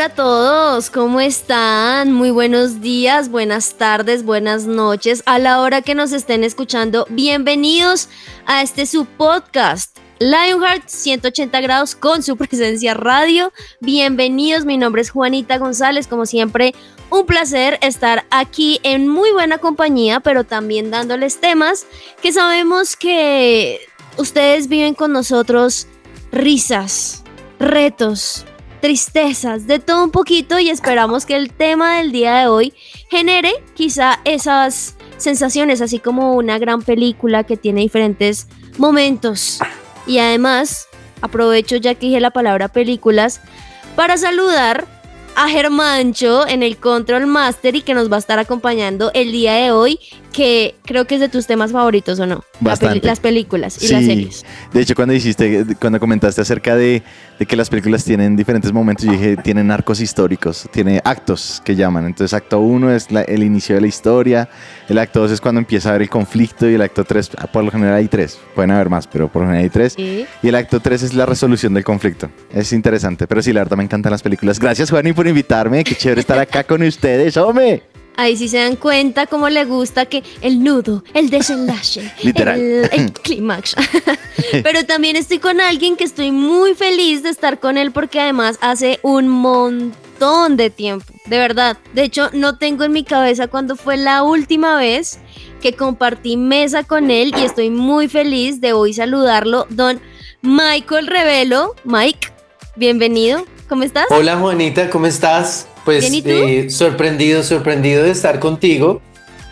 Hola, a todos, ¿cómo están? Muy buenos días, buenas tardes, buenas noches. A la hora que nos estén escuchando, bienvenidos a este su podcast. Lionheart 180 grados con su presencia radio. Bienvenidos, mi nombre es Juanita González, como siempre, un placer estar aquí en muy buena compañía, pero también dándoles temas que sabemos que ustedes viven con nosotros risas, retos, tristezas, de todo un poquito y esperamos que el tema del día de hoy genere quizá esas sensaciones, así como una gran película que tiene diferentes momentos. Y además, aprovecho ya que dije la palabra películas, para saludar a Germancho en el Control Master y que nos va a estar acompañando el día de hoy, que creo que es de tus temas favoritos o no. Bastante. las películas y las series. De hecho, cuando dijiste, cuando comentaste acerca de, de, que las películas tienen diferentes momentos, yo dije, tienen arcos históricos, tiene actos que llaman. Entonces, acto uno es el inicio de la historia, el acto dos es cuando empieza a haber el conflicto y el acto tres, por lo general hay tres, pueden haber más, pero por lo general hay tres. Y el acto tres es la resolución del conflicto. Es interesante, pero sí, la verdad me encantan las películas. Gracias, Juan, por invitarme. Qué chévere estar acá con ustedes, hombre. Ahí sí se dan cuenta cómo le gusta que el nudo, el desenlace, el, clímax. Pero también estoy con alguien que estoy muy feliz de estar con él porque además hace un montón de tiempo, de verdad. De hecho, no tengo en mi cabeza cuándo fue la última vez que compartí mesa con él y estoy muy feliz de hoy saludarlo, don Michael Revelo. Mike, bienvenido, ¿cómo estás? Hola Juanita, ¿cómo estás? Pues eh, sorprendido, sorprendido de estar contigo.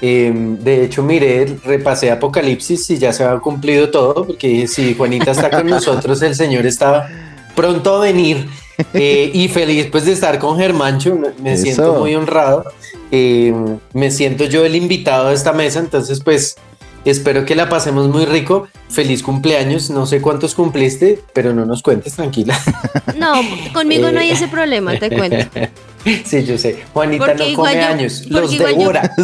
Em, de hecho, miré, repasé Apocalipsis y ya se ha cumplido todo, porque si Juanita está con nosotros, el Señor está pronto a venir. Eh, y feliz pues de estar con Germancho, me siento muy honrado. Em, me siento yo el invitado de esta mesa, entonces pues espero que la pasemos muy rico. Feliz cumpleaños, no sé cuántos cumpliste, pero no nos cuentes, tranquila. No, conmigo no hay ese problema, te cuento. Sí, yo sé. Juanita no come años, los devora.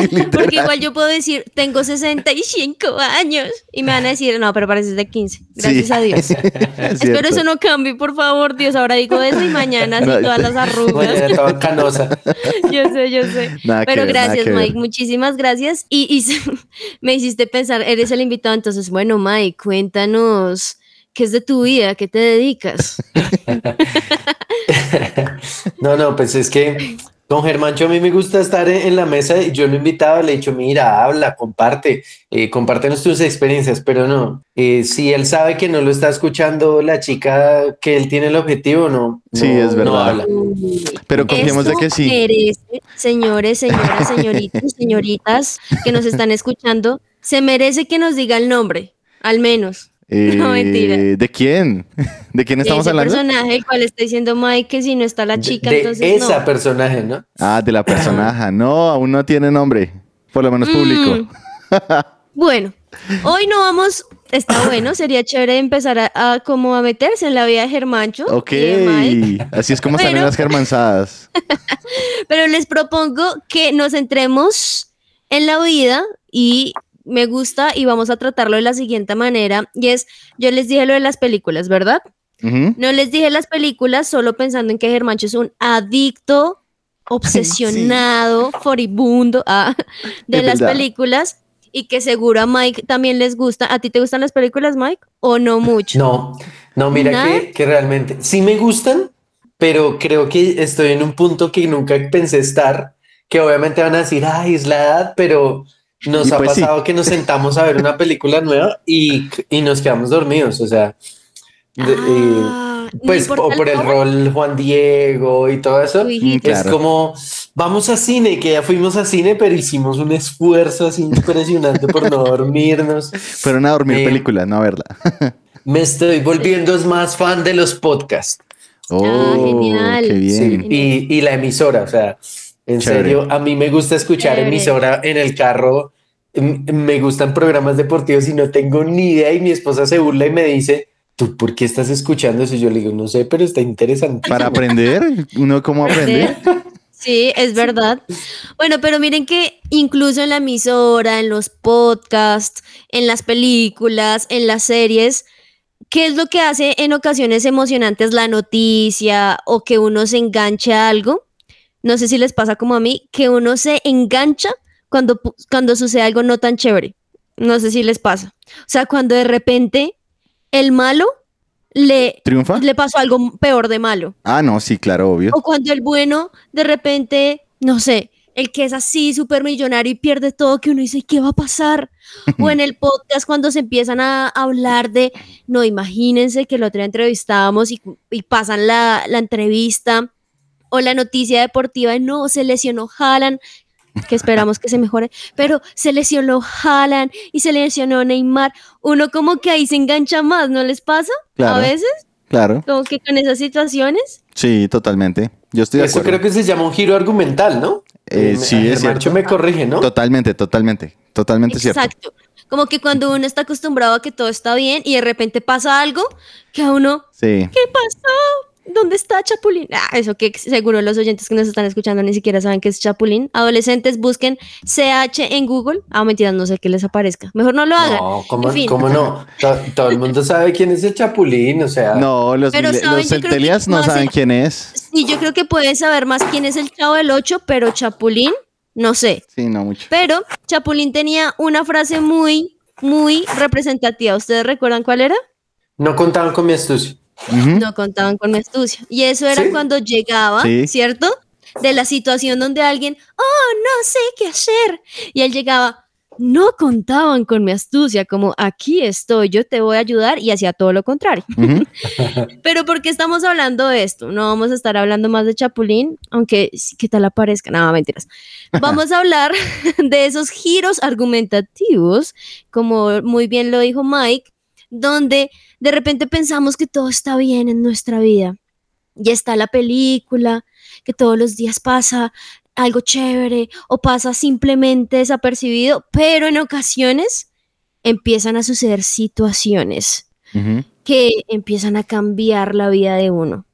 porque igual yo puedo decir, tengo 65 años y me van a decir, no, pero pareces de 15. Gracias a Dios. Espero eso no cambie, por favor, Dios. Ahora digo eso y mañana así todas las arrugas. estaba canosa. yo sé, yo sé. pero gracias, Mike. Muchísimas gracias. Y, y me hiciste pensar, eres el invitado, entonces, bueno, Mike, cuéntanos ¿Qué es de tu vida? ¿Qué te dedicas? No, no, pues es que con Germancho a mí me gusta estar en, la mesa y yo lo invitaba, le he dicho, mira, habla, comparte, eh, compártenos tus experiencias, pero no, eh, si él sabe que no lo está escuchando la chica que él tiene el objetivo, no. Sí, es verdad. Pero confiemos de que sí. Merece, señores, señoras, señoritas, señoritas que nos están escuchando, se merece que nos diga el nombre, al menos. no, mentira. Eh, ¿De quién? ¿De quién estamos ese hablando? personaje, el cual está diciendo Mike que si no está la chica, de, entonces esa personaje, ¿no? Ah, de la personaje. No, aún no tiene nombre. Por lo menos público. Mm. bueno, hoy no vamos... Está bueno, sería chévere empezar a, como a meterse en la vida de Germancho. Ok, así es como salen las germanzadas. Pero les propongo que nos centremos en la vida y me gusta y vamos a tratarlo de la siguiente manera. Y es, yo les dije lo de las películas, ¿verdad? No les dije las películas solo pensando en que Germancho es un adicto, obsesionado, furibundo ah, de las películas y que seguro a Mike también les gusta. ¿A ti te gustan las películas, Mike? ¿O no mucho? No, no, mira que, que, realmente sí me gustan, pero creo que estoy en un punto que nunca pensé estar, que obviamente van a decir, ay, es la edad, pero nos ha pues pasado que nos sentamos a ver una película nueva y, y, nos quedamos dormidos, o sea. Ah, pues por el rol Juan Diego y todo eso, es como vamos a cine, que ya fuimos a cine, pero hicimos un esfuerzo así impresionante por no dormirnos. Fueron a dormir eh, películas, no a verla. me estoy volviendo más fan de los podcasts. Oh, ah, genial. Qué bien. y, la emisora, o sea, en serio, a mí me gusta escuchar emisora en el carro. Me gustan programas deportivos y no tengo ni idea. Y mi esposa se burla y me dice, ¿tú por qué estás escuchando eso? Y yo le digo, no sé, pero está interesante. Para aprender, uno cómo aprender. Sí, es verdad. Bueno, pero miren que incluso en la emisora, en los podcasts, en las películas, en las series, ¿qué es lo que hace en ocasiones emocionantes la noticia o que uno se enganche a algo? No sé si les pasa como a mí, que uno se engancha cuando, cuando sucede algo no tan chévere. No sé si les pasa. O sea, cuando de repente el malo le, ¿Triunfa? le pasó algo peor de malo. Ah, no, sí, claro, obvio. O cuando el bueno de repente, no sé, el que es así súper millonario y pierde todo, que uno dice, ¿qué va a pasar? o en el podcast cuando se empiezan a hablar de, no, imagínense que el otro día entrevistábamos y, pasan la, la, entrevista o la noticia deportiva, no, se lesionó Haaland, que esperamos que se mejore, pero se lesionó Haaland y se lesionó Neymar, uno como que ahí se engancha más, ¿no les pasa? a veces. Claro. Como que con esas situaciones. Sí, totalmente. Yo estoy de Eso creo que se llama un giro argumental, ¿no? Eh, sí, es cierto. me corrige, ¿no? Totalmente, totalmente, totalmente cierto. Exacto. Como que cuando uno está acostumbrado a que todo está bien y de repente pasa algo que a uno, sí. ¿qué pasó? ¿Dónde está Chapulín? Ah, eso que seguro los oyentes que nos están escuchando ni siquiera saben qué es Chapulín. Adolescentes busquen CH en Google. Ah, mentiras, no sé qué les aparezca. Mejor no lo hagan. No, ¿cómo, no? Todo, el mundo sabe quién es el Chapulín, o sea. No, los, centelias no saben quién es. Sí, yo creo que pueden saber más quién es el Chavo del 8, pero Chapulín, no sé. Sí, no mucho. Pero Chapulín tenía una frase muy, muy representativa. ¿Ustedes recuerdan cuál era? No contaban con mi astucia. No contaban con mi astucia. Y eso era cuando llegaba, ¿cierto? De la situación donde alguien, oh, no sé qué hacer. Y él llegaba, no contaban con mi astucia, como aquí estoy, yo te voy a ayudar y hacía todo lo contrario. Pero ¿por qué estamos hablando de esto? No vamos a estar hablando más de Chapulín, aunque qué tal aparezca, nada, mentiras. Vamos a hablar de esos giros argumentativos, como muy bien lo dijo Mike, donde de repente pensamos que todo está bien en nuestra vida. Y está la película, que todos los días pasa algo chévere o pasa simplemente desapercibido, pero en ocasiones empiezan a suceder situaciones que empiezan a cambiar la vida de uno.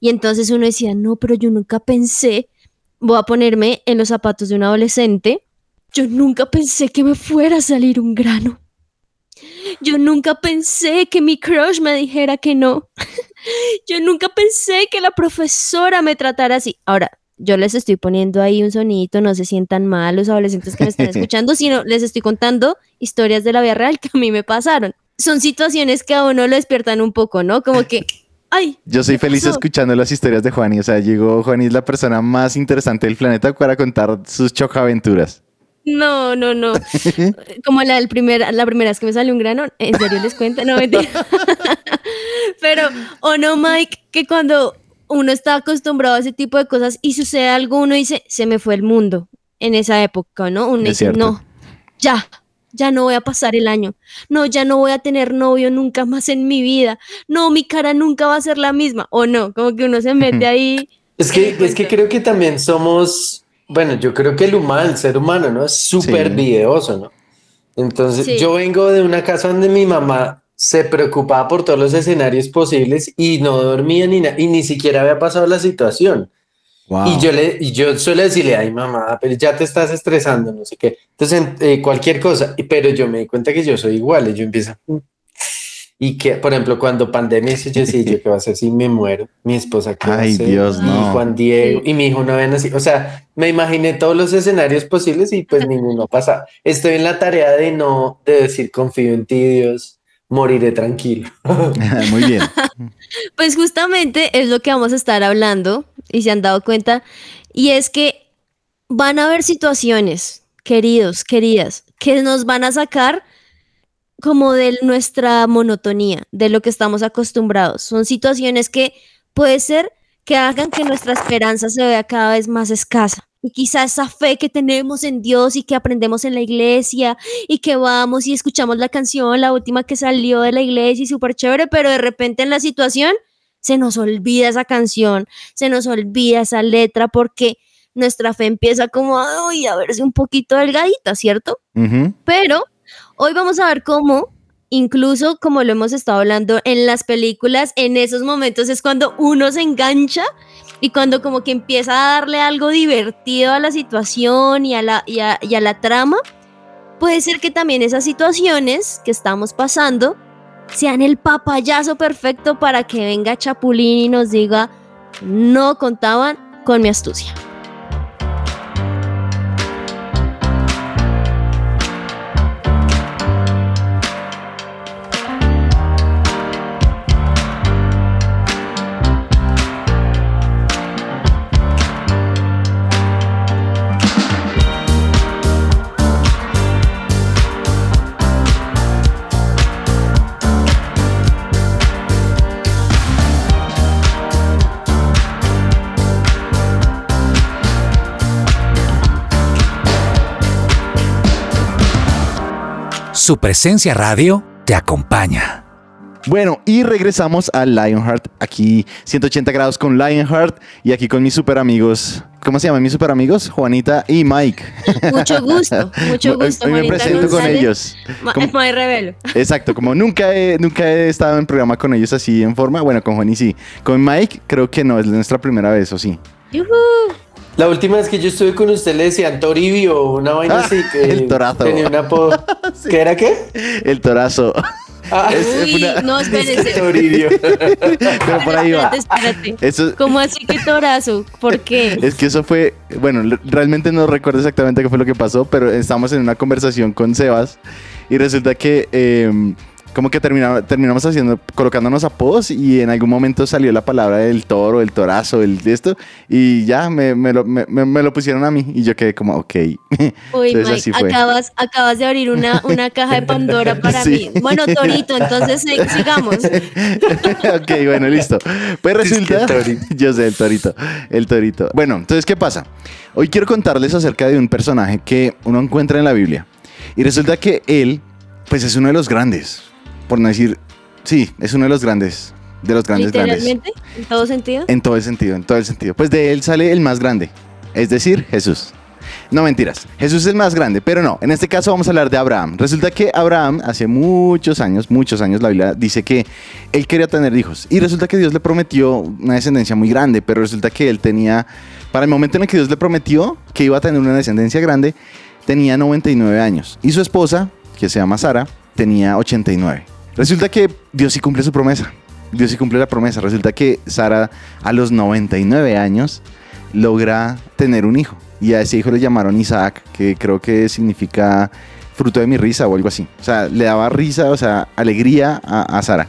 Y entonces uno decía, no, pero yo nunca pensé, voy a ponerme en los zapatos de un adolescente, yo nunca pensé que me fuera a salir un grano. Yo nunca pensé que mi crush me dijera que no. Yo nunca pensé que la profesora me tratara así. Ahora, yo les estoy poniendo ahí un sonito, no se sientan mal los adolescentes que me están escuchando, sino les estoy contando historias de la vida real que a mí me pasaron. Son situaciones que a uno lo despiertan un poco, ¿no? Como que, ay. Yo soy feliz escuchando las historias de Juani. O sea, llegó Juani es la persona más interesante del planeta para contar sus chocaventuras. No, no, no. Como la, el primer, la primera vez que me sale un grano, ¿en serio les cuento? No, mentira. Pero, o no, Mike, que cuando uno está acostumbrado a ese tipo de cosas y sucede algo, uno dice, se me fue el mundo en esa época, ¿no? Uno dice, no, ya, ya no voy a pasar el año. No, ya no voy a tener novio nunca más en mi vida. No, mi cara nunca va a ser la misma. O no, como que uno se mete ahí. Es que, es que creo que también somos bueno, yo creo que el humano, el ser humano, ¿no? Es súper videoso, ¿no? Entonces, yo vengo de una casa donde mi mamá se preocupaba por todos los escenarios posibles y no dormía ni y ni siquiera había pasado la situación. Y yo le, y yo suelo decirle, ay mamá, pero ya te estás estresando, no sé qué. Entonces, eh, cualquier cosa, pero yo me di cuenta que yo soy igual, y yo empiezo, y que, por ejemplo, cuando pandemia, yo decía, yo qué va a hacer si me muero, mi esposa qué Ay, Dios, no. Juan Diego y mi hijo no ven así. O sea, me imaginé todos los escenarios posibles y pues ninguno pasa. Estoy en la tarea de no, de decir confío en ti, Dios, moriré tranquilo. Muy bien. Pues justamente es lo que vamos a estar hablando y se han dado cuenta. Y es que van a haber situaciones, queridos, queridas, que nos van a sacar como de nuestra monotonía, de lo que estamos acostumbrados. Son situaciones que puede ser que hagan que nuestra esperanza se vea cada vez más escasa. Y quizá esa fe que tenemos en Dios y que aprendemos en la iglesia y que vamos y escuchamos la canción, la última que salió de la iglesia y súper chévere, pero de repente en la situación se nos olvida esa canción, se nos olvida esa letra porque nuestra fe empieza como ay, a verse un poquito delgadita, ¿cierto? Pero hoy vamos a ver cómo incluso como lo hemos estado hablando en las películas, en esos momentos es cuando uno se engancha y cuando como que empieza a darle algo divertido a la situación y a la, y a, la trama, puede ser que también esas situaciones que estamos pasando sean el papayazo perfecto para que venga Chapulín y nos diga, no contaban con mi astucia. Su presencia radio te acompaña. Bueno, y regresamos a Lionheart, aquí 180 grados con Lionheart y aquí con mis super amigos. ¿Cómo se llaman mis super amigos? Juanita y Mike. Mucho gusto, mucho gusto. Hoy me presento con ellos. Es Mike Revelo. Exacto, como nunca he, nunca he estado en programa con ellos así en forma. Bueno, con Juan y sí. Con Mike creo que no, es nuestra primera vez, ¿o sí? La última vez que yo estuve con usted le decían Toribio una vaina así. Que el torazo. Tenía una ¿Qué era qué? El torazo. Ah, Uy, no, espérese. Toribio. Pero por ahí va. Espérate, espérate. ¿Cómo así que torazo? ¿Por qué? Es que eso fue, bueno, realmente no recuerdo exactamente qué fue lo que pasó, pero estamos en una conversación con Sebas y resulta que... Eh, como que terminamos haciendo, colocándonos a apodos y en algún momento salió la palabra del toro, el torazo, el de esto, y ya me, me, lo, me, me, lo, pusieron a mí y yo quedé como, ok. Uy, Mike, acabas, acabas de abrir una, una caja de Pandora para mí. Bueno, Torito, entonces sigamos. ok, bueno, listo. Pues resulta, yo sé, el Torito, el Torito. Bueno, entonces, ¿qué pasa? Hoy quiero contarles acerca de un personaje que uno encuentra en la Biblia. Y resulta que él, pues es uno de los grandes por no decir, sí, es uno de los grandes, de los grandes grandes. ¿En todo sentido? En todo el sentido, en todo el sentido. Pues de él sale el más grande, es decir, Jesús. No mentiras, Jesús es el más grande, pero no, en este caso vamos a hablar de Abraham. Resulta que Abraham hace muchos años, muchos años, la Biblia dice que él quería tener hijos y resulta que Dios le prometió una descendencia muy grande, pero resulta que él tenía, para el momento en el que Dios le prometió que iba a tener una descendencia grande, tenía 99 años y su esposa, que se llama Sara, tenía 89. Resulta que Dios sí cumple su promesa. Dios sí cumple la promesa. Resulta que Sara a los 99 años logra tener un hijo. Y a ese hijo le llamaron Isaac, que creo que significa fruto de mi risa o algo así. O sea, le daba risa, o sea, alegría a, Sara.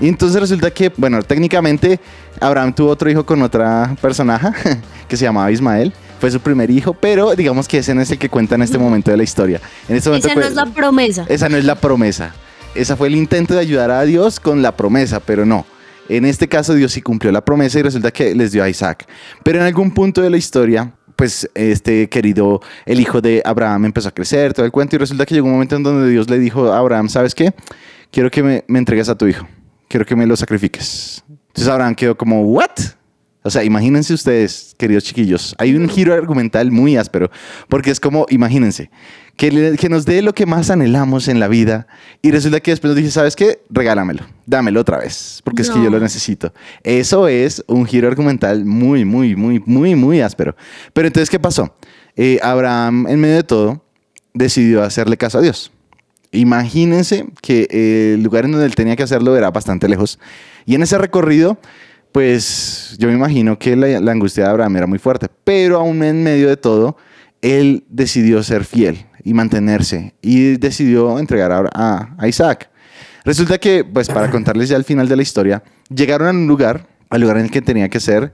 Y entonces resulta que, bueno, técnicamente Abraham tuvo otro hijo con otra personaje que se llamaba Ismael. Fue su primer hijo, pero digamos que ese no es el que cuenta en este momento de la historia. En este momento, esa no es la promesa. Esa no es la promesa. Esa fue el intento de ayudar a Dios con la promesa, pero no. En este caso Dios sí cumplió la promesa y resulta que les dio a Isaac. Pero en algún punto de la historia, pues este querido, el hijo de Abraham empezó a crecer, todo el cuento, y resulta que llegó un momento en donde Dios le dijo a Abraham, ¿sabes qué? Quiero que me, me entregues a tu hijo, quiero que me lo sacrifiques. Entonces Abraham quedó como, ¿what? O sea, imagínense ustedes, queridos chiquillos, hay un giro argumental muy áspero, porque es como, imagínense, que, que nos dé lo que más anhelamos en la vida y resulta que después nos dice, ¿sabes qué? Regálamelo, dámelo otra vez, porque es que yo lo necesito. Eso es un giro argumental muy, muy, muy, muy, muy áspero. Pero entonces, ¿qué pasó? Eh, Abraham, en medio de todo, decidió hacerle caso a Dios. Imagínense que el lugar en donde él tenía que hacerlo era bastante lejos. Y en ese recorrido, pues yo me imagino que la, angustia de Abraham era muy fuerte. Pero aún en medio de todo, él decidió ser fiel y mantenerse y decidió entregar a, a, Isaac. Resulta que, pues para contarles ya el final de la historia, llegaron a un lugar, al lugar en el que tenía que ser,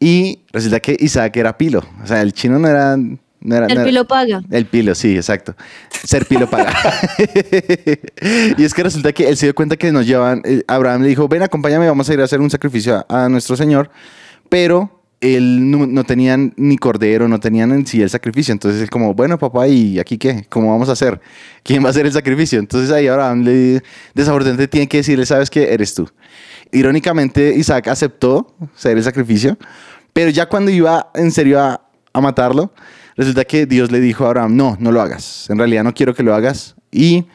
y resulta que Isaac era pilo. O sea, el chino no era el pilo paga. El pilo, sí, exacto. Ser pilo paga. y es que resulta que él se dio cuenta que nos llevan, eh, Abraham le dijo, ven, acompáñame, vamos a ir a hacer un sacrificio a, nuestro Señor, pero él no, tenían ni cordero, no tenían en sí el sacrificio. Entonces él como, bueno, papá, ¿y aquí qué? ¿Cómo vamos a hacer? ¿Quién va a hacer el sacrificio? Entonces ahí Abraham le, desafortunadamente tiene que decirle, ¿sabes qué? Eres tú. Irónicamente, Isaac aceptó ser el sacrificio, pero ya cuando iba en serio a, a matarlo, resulta que Dios le dijo a Abraham, no, no lo hagas. En realidad no quiero que lo hagas. Y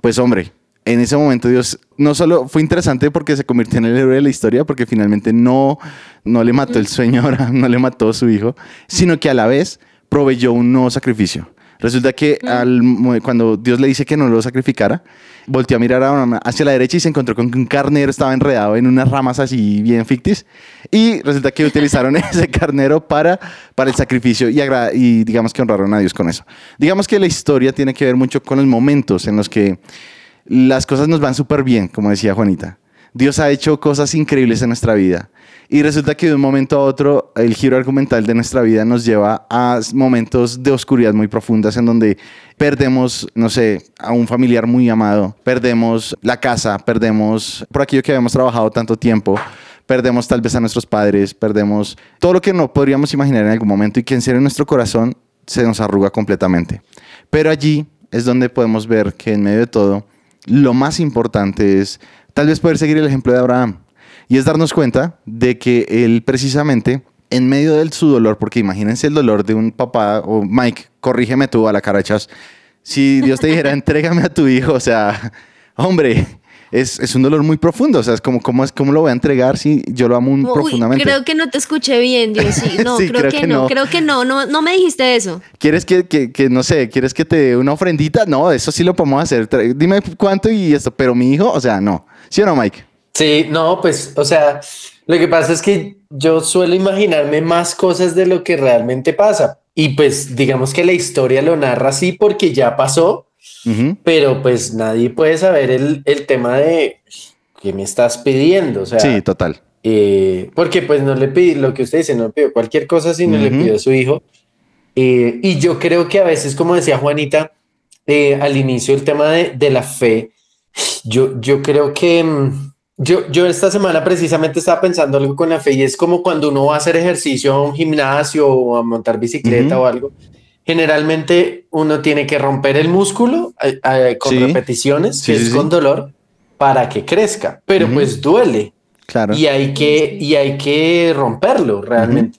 pues hombre, en ese momento Dios no solo fue interesante porque se convirtió en el héroe de la historia, porque finalmente no, no le mató el sueño a Abraham, no le mató a su hijo, sino que a la vez proveyó un nuevo sacrificio. Resulta que al, cuando Dios le dice que no lo sacrificara, volteó a mirar hacia la derecha y se encontró con que un carnero estaba enredado en unas ramas así bien ficticias. Y resulta que utilizaron ese carnero para, para el sacrificio y, y digamos que honraron a Dios con eso. Digamos que la historia tiene que ver mucho con los momentos en los que las cosas nos van súper bien, como decía Juanita. Dios ha hecho cosas increíbles en nuestra vida. Y resulta que de un momento a otro el giro argumental de nuestra vida nos lleva a momentos de oscuridad muy profundas en donde perdemos, no sé, a un familiar muy amado, perdemos la casa, perdemos por aquello que habíamos trabajado tanto tiempo, perdemos tal vez a nuestros padres, perdemos todo lo que no podríamos imaginar en algún momento y que en nuestro corazón se nos arruga completamente. Pero allí es donde podemos ver que en medio de todo, lo más importante es tal vez poder seguir el ejemplo de Abraham y es darnos cuenta de que él precisamente, en medio de su dolor, porque imagínense el dolor de un papá, o Mike, corrígeme tú a la carachas, si Dios te dijera, entrégame a tu hijo, o sea, hombre, es, es, un dolor muy profundo. O sea, es como, ¿cómo, es, ¿cómo lo voy a entregar si yo lo amo muy profundamente? Creo que no te escuché bien, Dios. No, creo, que, no. Creo que no. no. No me dijiste eso. ¿Quieres que, que, que, no sé, quieres que te dé una ofrendita? No, eso sí lo podemos hacer. Dime cuánto y esto. Pero mi hijo, o sea, no. ¿Sí o no, Mike? Sí, no, pues, o sea, lo que pasa es que yo suelo imaginarme más cosas de lo que realmente pasa. Y pues digamos que la historia lo narra así porque ya pasó, pero pues nadie puede saber el, el, tema de qué me estás pidiendo. O sea, sí, total. Eh, porque pues no le pide lo que usted dice, no le pidió cualquier cosa, sino le pidió a su hijo. Eh, y yo creo que a veces, como decía Juanita, eh, al inicio el tema de, de la fe, yo, yo creo que mm, yo, yo esta semana precisamente estaba pensando algo con la fe y es como cuando uno va a hacer ejercicio a un gimnasio o a montar bicicleta o algo. Generalmente uno tiene que romper el músculo eh, eh, con repeticiones, que es con dolor, para que crezca, pero pues duele. Claro. Y hay que, y hay que romperlo realmente.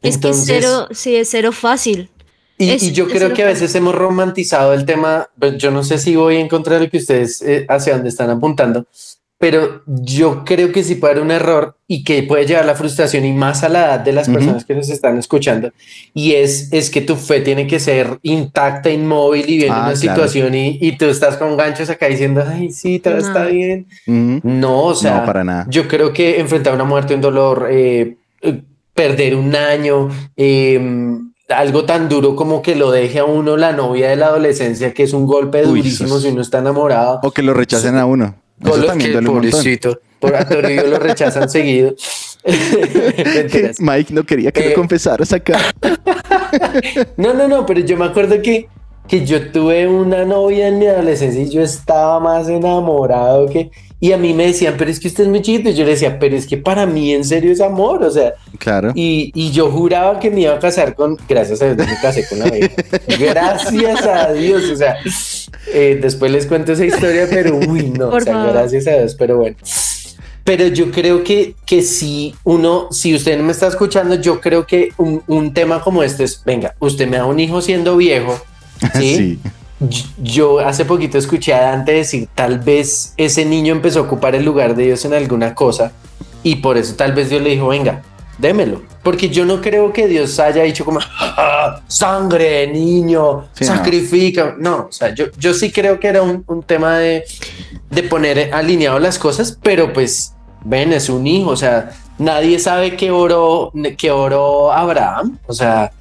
Es que cero, sí, es cero fácil. Y, yo creo que a veces hemos romantizado el tema, pues, yo no sé si voy a encontrar lo que ustedes eh, hacia dónde están apuntando, pero yo creo que sí puede haber un error y que puede llevar la frustración y más a la edad de las personas que nos están escuchando. Y es, es que tu fe tiene que ser intacta, inmóvil y viene ah, una situación y, y, tú estás con ganchos acá diciendo, ay, sí, todo está bien. No, o sea, para nada. yo creo que enfrentar una muerte, un dolor, eh, eh, perder un año, em, algo tan duro como que lo deje a uno la novia de la adolescencia, que es un golpe durísimo si uno está enamorado. O que lo rechacen a uno. Eso también pobrecito, por actorio lo rechazan seguido. Mike no quería que lo eh, confesaras acá. no, no, no, pero yo me acuerdo que, que yo tuve una novia en mi adolescencia y yo estaba más enamorado que... Y a mí me decían, pero es que usted es muy chiquito. Y yo le decía, pero es que para mí en serio es amor. O sea, claro. Y, y yo juraba que me iba a casar con. Gracias a Dios, me casé con la vida. Gracias a Dios. O sea, eh, después les cuento esa historia, pero uy, no. o sea, gracias a Dios, pero bueno. Pero yo creo que, que si uno, si usted no me está escuchando, yo creo que un, un tema como este es: venga, usted me da un hijo siendo viejo. sí. sí yo hace poquito escuché a Dante decir, tal vez ese niño empezó a ocupar el lugar de Dios en alguna cosa y por eso tal vez Dios le dijo, venga, démelo. Porque yo no creo que Dios haya dicho como, ah, sangre, niño, sacrifica. No. o sea, yo, yo sí creo que era un, un tema de, de poner alineado las cosas, pero pues, ven, es un hijo, o sea, nadie sabe qué oró, qué oró Abraham. O sea,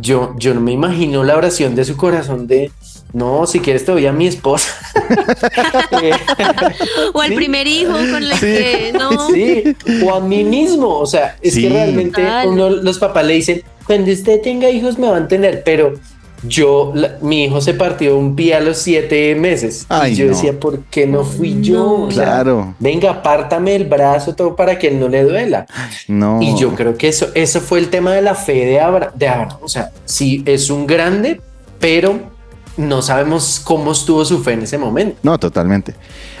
yo, yo no me imagino la oración de su corazón de no, si quieres te voy a mi esposa. o al primer hijo con el que no. Sí, o a mí mismo. O sea, es que realmente uno, los papás le dicen, cuando usted tenga hijos me van a tener, pero yo, mi hijo se partió un pie a los siete meses. y yo decía, ¿por qué no fui yo? claro. venga, apártame el brazo todo para que él no le duela. No. Y yo creo que eso, eso fue el tema de la fe de Abraham. De Abraham. O sea, sí, es un grande, pero no sabemos cómo estuvo su fe en ese momento. No, totalmente.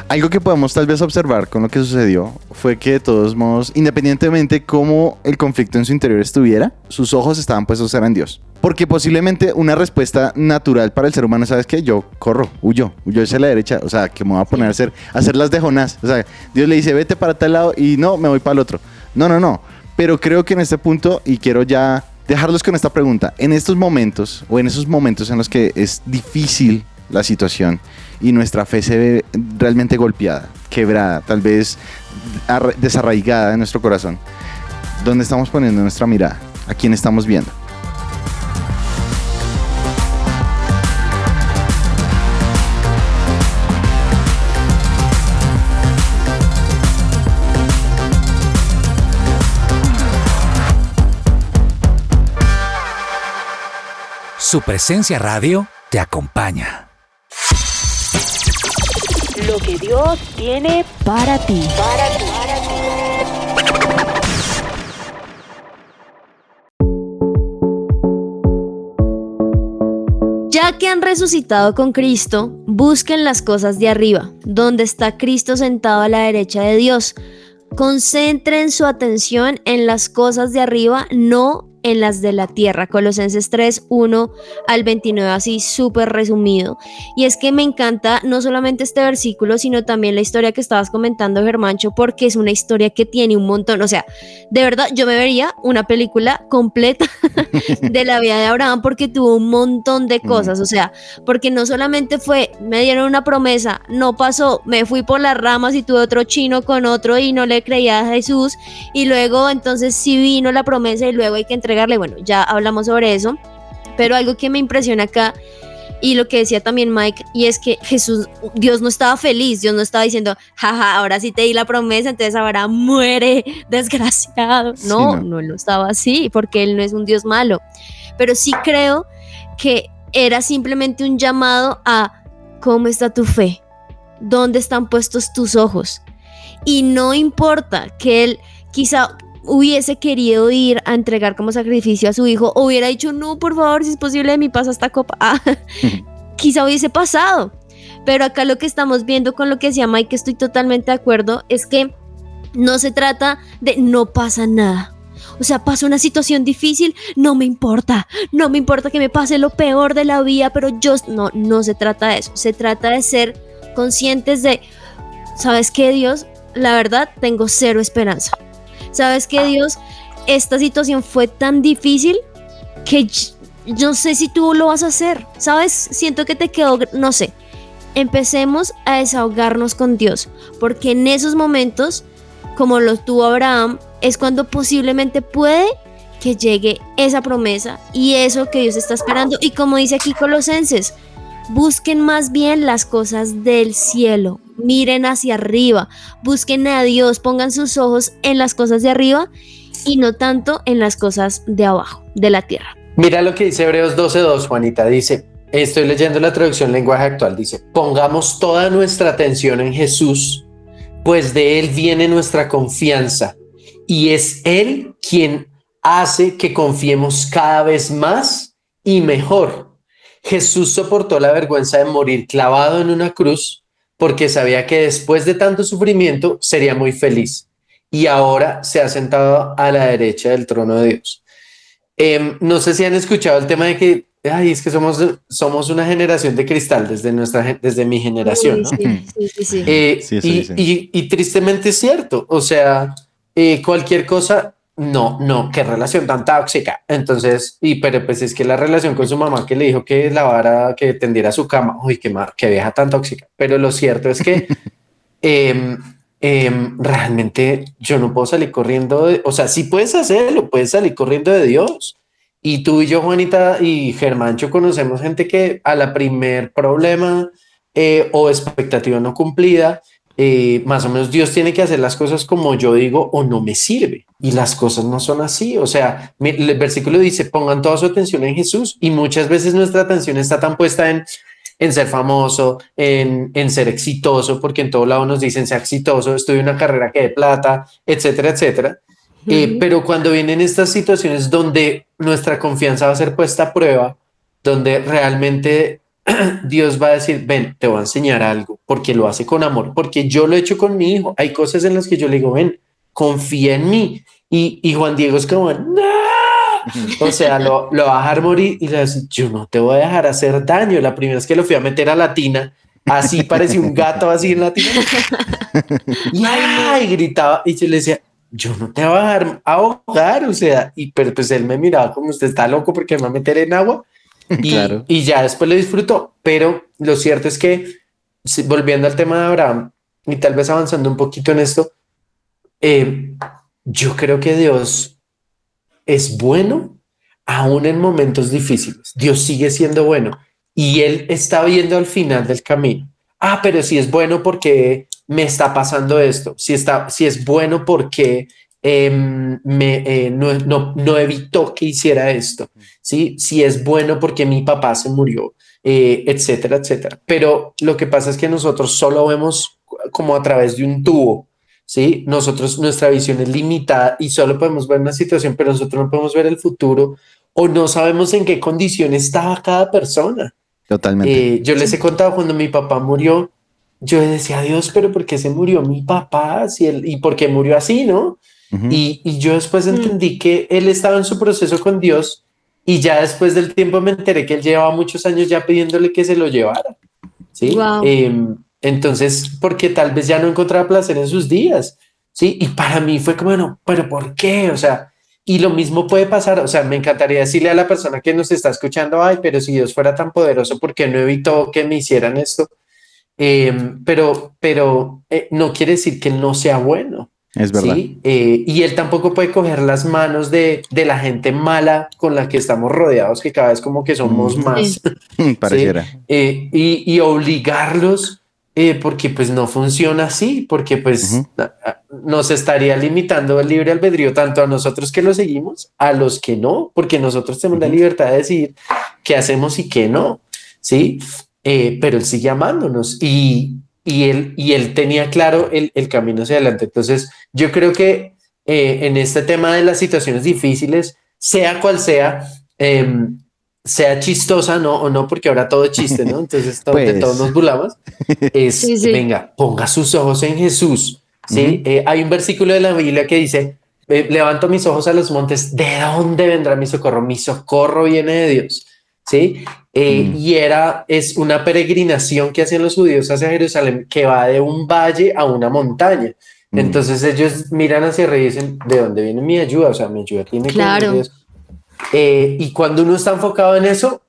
Algo que podemos tal vez observar con lo que sucedió fue que de todos modos, independientemente cómo el conflicto en su interior estuviera, sus ojos estaban puestos en Dios. Porque posiblemente una respuesta natural para el ser humano, ¿sabes qué? Yo corro, huyo, huyo hacia la derecha, o sea, que me voy a poner a hacer, a hacer las de Jonás. O sea, Dios le dice, vete para tal lado y no, me voy para el otro. No, no, no. Pero creo que en este punto, y quiero ya dejarlos con esta pregunta, en estos momentos o en esos momentos en los que es difícil la situación y nuestra fe se ve realmente golpeada, quebrada, tal vez desarraigada en nuestro corazón. ¿Dónde estamos poniendo nuestra mirada? ¿A quién estamos viendo? Su presencia radio te acompaña. Lo que Dios tiene para ti. Ya que han resucitado con Cristo, busquen las cosas de arriba, donde está Cristo sentado a la derecha de Dios. Concentren su atención en las cosas de arriba, no en las de la tierra. Colosenses 3, 1 al 29, así súper resumido. Y es que me encanta no solamente este versículo, sino también la historia que estabas comentando, Germancho, porque es una historia que tiene un montón. O sea, de verdad, yo me vería una película completa de la vida de Abraham porque tuvo un montón de cosas. O sea, porque no solamente fue, me dieron una promesa, no pasó, me fui por las ramas y tuve otro chino con otro y no le creía a Jesús. Y luego, entonces sí vino la promesa y luego hay que entregar bueno, ya hablamos sobre eso, pero algo que me impresiona acá y lo que decía también Mike, y es que Jesús, Dios no estaba feliz, Dios no estaba diciendo, jaja, ahora sí te di la promesa, entonces ahora muere, desgraciado. No, no, no lo estaba así, porque Él no es un Dios malo. Pero sí creo que era simplemente un llamado a cómo está tu fe, dónde están puestos tus ojos. Y no importa que Él quizá hubiese querido ir a entregar como sacrificio a su hijo, hubiera dicho, no, por favor, si es posible, mi pasa esta copa. Ah, quizá hubiese pasado. Pero acá lo que estamos viendo con lo que decía Mike, estoy totalmente de acuerdo, es que no se trata de no pasa nada. O sea, pasa una situación difícil, no me importa. No me importa que me pase lo peor de la vida, pero yo no, no se trata de eso. Se trata de ser conscientes de, ¿sabes qué, Dios? La verdad, tengo cero esperanza. ¿Sabes qué, Dios? Esta situación fue tan difícil que yo no sé si tú lo vas a hacer. ¿Sabes? Siento que te quedó, no sé. Empecemos a desahogarnos con Dios, porque en esos momentos, como lo tuvo Abraham, es cuando posiblemente puede que llegue esa promesa y eso que Dios está esperando. Y como dice aquí Colosenses, busquen más bien las cosas del cielo, miren hacia arriba, busquen a Dios, pongan sus ojos en las cosas de arriba y no tanto en las cosas de abajo, de la tierra. Mira lo que dice Hebreos 12.2, Juanita, dice, estoy leyendo la traducción lenguaje actual, dice, pongamos toda nuestra atención en Jesús, pues de Él viene nuestra confianza y es Él quien hace que confiemos cada vez más y mejor. Jesús soportó la vergüenza de morir clavado en una cruz porque sabía que después de tanto sufrimiento sería muy feliz y ahora se ha sentado a la derecha del trono de Dios. Em, no sé si han escuchado el tema de que, ay, es que somos, somos una generación de cristal desde, nuestra, desde mi generación, ¿no? Sí, sí, sí. Eh, y, y, tristemente es cierto, o sea, eh, cualquier cosa no, no, qué relación tan tóxica. Entonces, y pero pues es que la relación con su mamá que le dijo que lavara, que tendiera su cama, uy, qué, qué vieja tan tóxica. Pero lo cierto es que em, em, realmente yo no puedo salir corriendo, o sea, sí puedes hacerlo, puedes salir corriendo de Dios. Y tú y yo, Juanita y Germancho, conocemos gente que a la primer problema eh, o expectativa no cumplida, eh, más o menos Dios tiene que hacer las cosas como yo digo o no me sirve. Y las cosas no son así. O sea, el versículo dice, pongan toda su atención en Jesús y muchas veces nuestra atención está tan puesta en, en ser famoso, en, en ser exitoso, porque en todo lado nos dicen ser exitoso, estudio una carrera que de plata, etcétera, etcétera. Eh, pero cuando vienen estas situaciones donde nuestra confianza va a ser puesta a prueba, donde realmente Dios va a decir, ven, te voy a enseñar algo, porque lo hace con amor, porque yo lo he hecho con mi hijo. Hay cosas en las que yo le digo, ven, confía en mí. Y, y Juan Diego es como, no. O sea, lo, lo va a dejar morir y le dice, yo no te voy a dejar hacer daño. La primera vez que lo fui a meter a la tina, así parecía un gato así en la tina. Y, gritaba y yo le decía, yo no te voy a dejar ahogar, o sea, y pero pues él me miraba como usted está loco porque me va a meter en agua y, ya después lo disfruto, pero lo cierto es que volviendo al tema de Abraham y tal vez avanzando un poquito en esto, eh, yo creo que Dios es bueno aún en momentos difíciles. Dios sigue siendo bueno y él está viendo al final del camino. Ah, pero si es bueno porque me está pasando esto, si está, si es bueno porque Em, me, eh, no, no, no, evitó que hiciera esto, ¿sí? Si es bueno porque mi papá se murió, eh, etcétera, etcétera. Pero lo que pasa es que nosotros solo vemos como a través de un tubo, ¿sí? Nosotros, nuestra visión es limitada y solo podemos ver una situación, pero nosotros no podemos ver el futuro o no sabemos en qué condición estaba cada persona. Totalmente. Eh, yo les he contado cuando mi papá murió, yo decía, Dios, pero ¿por qué se murió mi papá? Si él, ¿Y por qué murió así, no? Y, yo después entendí que él estaba en su proceso con Dios y ya después del tiempo me enteré que él llevaba muchos años ya pidiéndole que se lo llevara. Sí. Em, entonces, porque tal vez ya no encontraba placer en sus días. Sí. Y para mí fue como, bueno, pero ¿por qué? O sea, y lo mismo puede pasar. O sea, me encantaría decirle a la persona que nos está escuchando, ay, pero si Dios fuera tan poderoso, ¿por qué no evitó que me hicieran esto? Em, pero, pero eh, no quiere decir que no sea bueno. Es verdad. Eh, y él tampoco puede coger las manos de, de, la gente mala con la que estamos rodeados, que cada vez como que somos más. Pareciera. Eh, y, y, obligarlos, eh, porque pues no funciona así, porque pues nos estaría limitando el libre albedrío tanto a nosotros que lo seguimos, a los que no, porque nosotros tenemos la libertad de decir qué hacemos y qué no. Sí, pero él sigue amándonos y, y él, y él tenía claro el, el camino hacia adelante. Entonces, yo creo que eh, en este tema de las situaciones difíciles, sea cual sea, em, sea chistosa no o no, porque ahora todo es chiste, ¿no? Entonces pues. todos nos burlamos. Es venga, ponga sus ojos en Jesús. Sí, eh, hay un versículo de la Biblia que dice: Levanto mis ojos a los montes, ¿de dónde vendrá mi socorro? Mi socorro viene de Dios. Sí, eh, mm. y era, es una peregrinación que hacían los judíos hacia Jerusalén que va de un valle a una montaña. Mm. Entonces ellos miran hacia arriba y dicen, ¿de dónde viene mi ayuda? O sea, mi ayuda tiene claro. Eh, y cuando uno está enfocado en eso,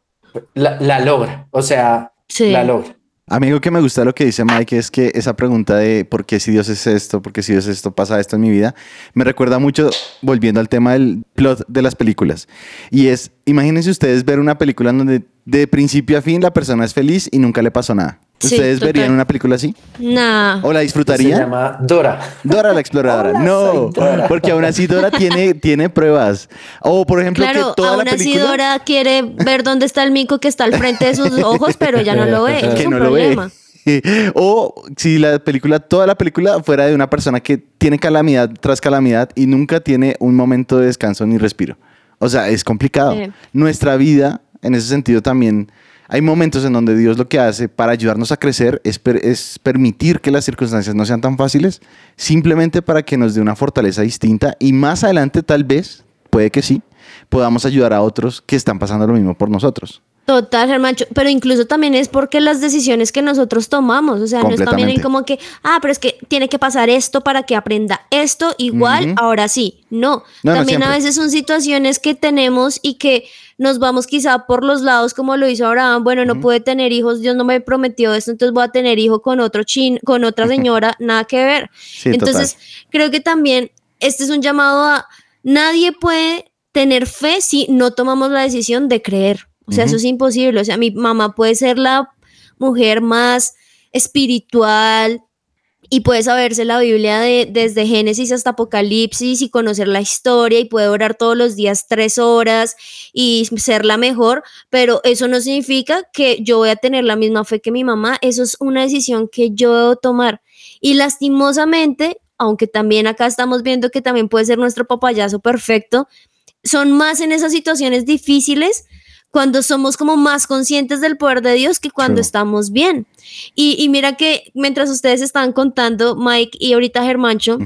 la, logra, o sea, la logra. Amigo, que me gusta lo que dice Mike es que esa pregunta de por qué si Dios es esto, por qué si Dios es esto, pasa esto en mi vida, me recuerda mucho, volviendo al tema del plot de las películas. Y es, imagínense ustedes ver una película donde de principio a fin la persona es feliz y nunca le pasó nada. ¿Ustedes verían una película así? No. ¿O la disfrutarían? Se llama Dora. Dora la exploradora. no, porque aún así Dora tiene, tiene pruebas. O por ejemplo, claro, que toda aún la así Dora quiere ver dónde está el mico que está al frente de sus ojos, pero ella no lo ve. que no lo ve. o si la película, toda la película fuera de una persona que tiene calamidad tras calamidad y nunca tiene un momento de descanso ni respiro. O sea, es complicado. Nuestra vida, en ese sentido, también hay momentos en donde Dios lo que hace para ayudarnos a crecer es, es, permitir que las circunstancias no sean tan fáciles, simplemente para que nos dé una fortaleza distinta y más adelante tal vez, puede que sí, podamos ayudar a otros que están pasando lo mismo por nosotros. Total, Germán, pero incluso también es porque las decisiones que nosotros tomamos, o sea, no es también como que, ah, pero es que tiene que pasar esto para que aprenda esto, igual, ahora sí, no. también a veces son situaciones que tenemos y que nos vamos quizá por los lados como lo hizo Abraham, bueno, no puede tener hijos, Dios no me prometió esto, entonces voy a tener hijo con otro chin, con otra señora, nada que ver. entonces, creo que también este es un llamado a nadie puede tener fe si no tomamos la decisión de creer. O sea, eso es imposible. O sea, mi mamá puede ser la mujer más espiritual y puede saberse la Biblia de, desde Génesis hasta Apocalipsis y conocer la historia y puede orar todos los días tres horas y ser la mejor, pero eso no significa que yo voy a tener la misma fe que mi mamá, eso es una decisión que yo debo tomar. Y lastimosamente, aunque también acá estamos viendo que también puede ser nuestro papayazo perfecto, son más en esas situaciones difíciles cuando somos como más conscientes del poder de Dios que cuando estamos bien. Y, mira que mientras ustedes estaban contando, Mike y ahorita Germancho,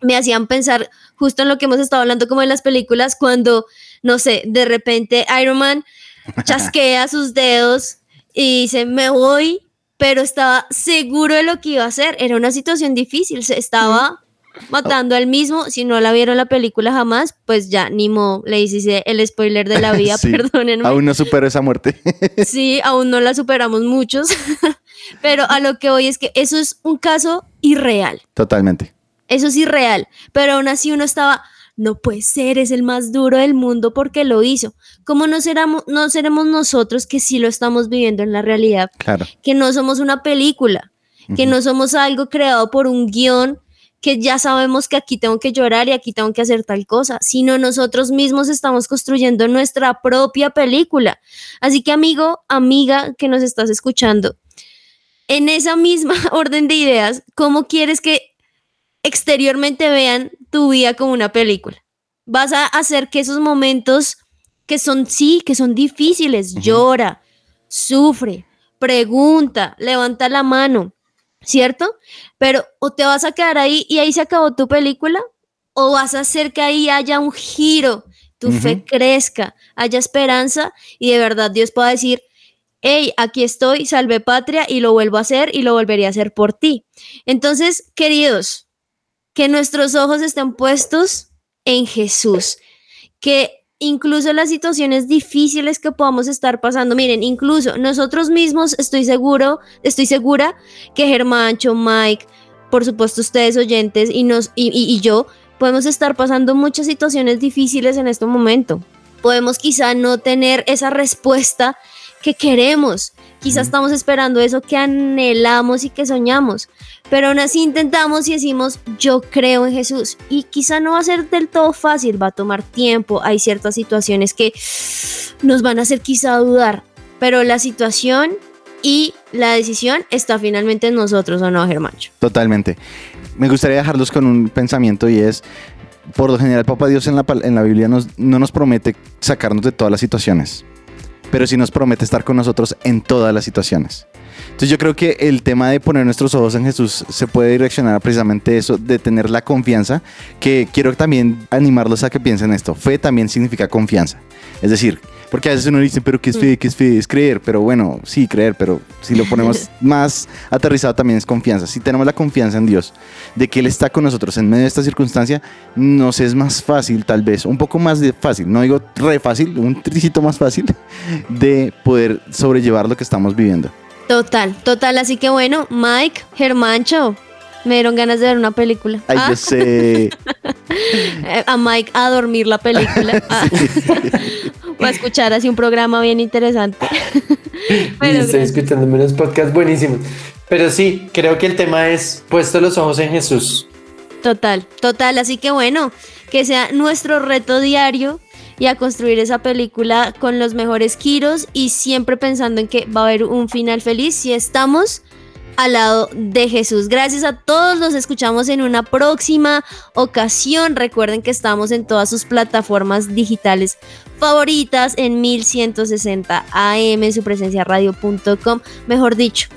me hacían pensar justo en lo que hemos estado hablando como en las películas, cuando, no sé, de repente Iron Man chasquea sus dedos y dice, me voy, pero estaba seguro de lo que iba a hacer. Era una situación difícil, se estaba matando al mismo. Si no la vieron la película jamás, pues ya, ni mo, le hice el spoiler de la vida, perdónenme. Aún no supero esa muerte. sí, aún no la superamos muchos. pero a lo que voy es que eso es un caso irreal. Totalmente. Eso es irreal. Pero aún así uno estaba, no puede ser, es el más duro del mundo porque lo hizo. ¿Cómo no, seramos, no seremos nosotros que sí lo estamos viviendo en la realidad? Claro. Que no somos una película, que no somos algo creado por un guion que ya sabemos que aquí tengo que llorar y aquí tengo que hacer tal cosa, sino nosotros mismos estamos construyendo nuestra propia película. Así que amigo, amiga que nos estás escuchando, en esa misma orden de ideas, ¿cómo quieres que exteriormente vean tu vida como una película? Vas a hacer que esos momentos que son, sí, que son difíciles, llora, sufre, pregunta, levanta la mano, ¿cierto? Pero o te vas a quedar ahí y ahí se acabó tu película, o vas a hacer que ahí haya un giro, tu fe crezca, haya esperanza y de verdad Dios pueda decir, hey, aquí estoy, salve patria y lo vuelvo a hacer y lo volvería a hacer por ti. Entonces, queridos, que nuestros ojos estén puestos en Jesús, que incluso las situaciones difíciles que podamos estar pasando. Miren, incluso nosotros mismos, estoy seguro, estoy segura que Germancho, Mike, por supuesto ustedes oyentes y, nos, y, yo, podemos estar pasando muchas situaciones difíciles en este momento. Podemos quizá no tener esa respuesta que queremos. Quizá estamos esperando eso que anhelamos y que soñamos, pero aún así intentamos y decimos, yo creo en Jesús. Y quizá no va a ser del todo fácil, va a tomar tiempo, hay ciertas situaciones que nos van a hacer quizá dudar, pero la situación y la decisión está finalmente en nosotros, ¿o no, Germán? Totalmente. Me gustaría dejarlos con un pensamiento y es, por lo general, Papá Dios en la, en la Biblia nos, no nos promete sacarnos de todas las situaciones, pero sí nos promete estar con nosotros en todas las situaciones. Entonces yo creo que el tema de poner nuestros ojos en Jesús se puede direccionar a precisamente eso, de tener la confianza, que quiero también animarlos a que piensen esto. Fe también significa confianza. Es decir, porque a veces uno dice, pero ¿qué es fe? ¿Qué es fe? Es creer. Pero bueno, sí, creer, pero si lo ponemos más aterrizado también es confianza. Si tenemos la confianza en Dios, de que Él está con nosotros en medio de esta circunstancia, nos es más fácil, tal vez, un poco más de fácil, no digo re fácil, un tricito más fácil, de poder sobrellevar lo que estamos viviendo. Total, total. Así que bueno, Mike, Germancho, me dieron ganas de ver una película. Ay, yo ah. sé. a Mike a dormir la película. Ah. A escuchar así un programa bien interesante. estoy escuchando unos podcasts buenísimos. Pero sí, creo que el tema es puesto los ojos en Jesús. Total, total. Así que bueno, que sea nuestro reto diario y a construir esa película con los mejores giros y siempre pensando en que va a haber un final feliz si estamos al lado de Jesús. Gracias a todos, los escuchamos en una próxima ocasión. Recuerden que estamos en todas sus plataformas digitales favoritas en 1160 AM, en su presencia radio.com. Mejor dicho,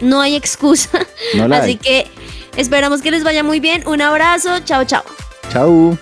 no hay excusa. Así que esperamos que les vaya muy bien. Un abrazo. Chao, chao. Chao.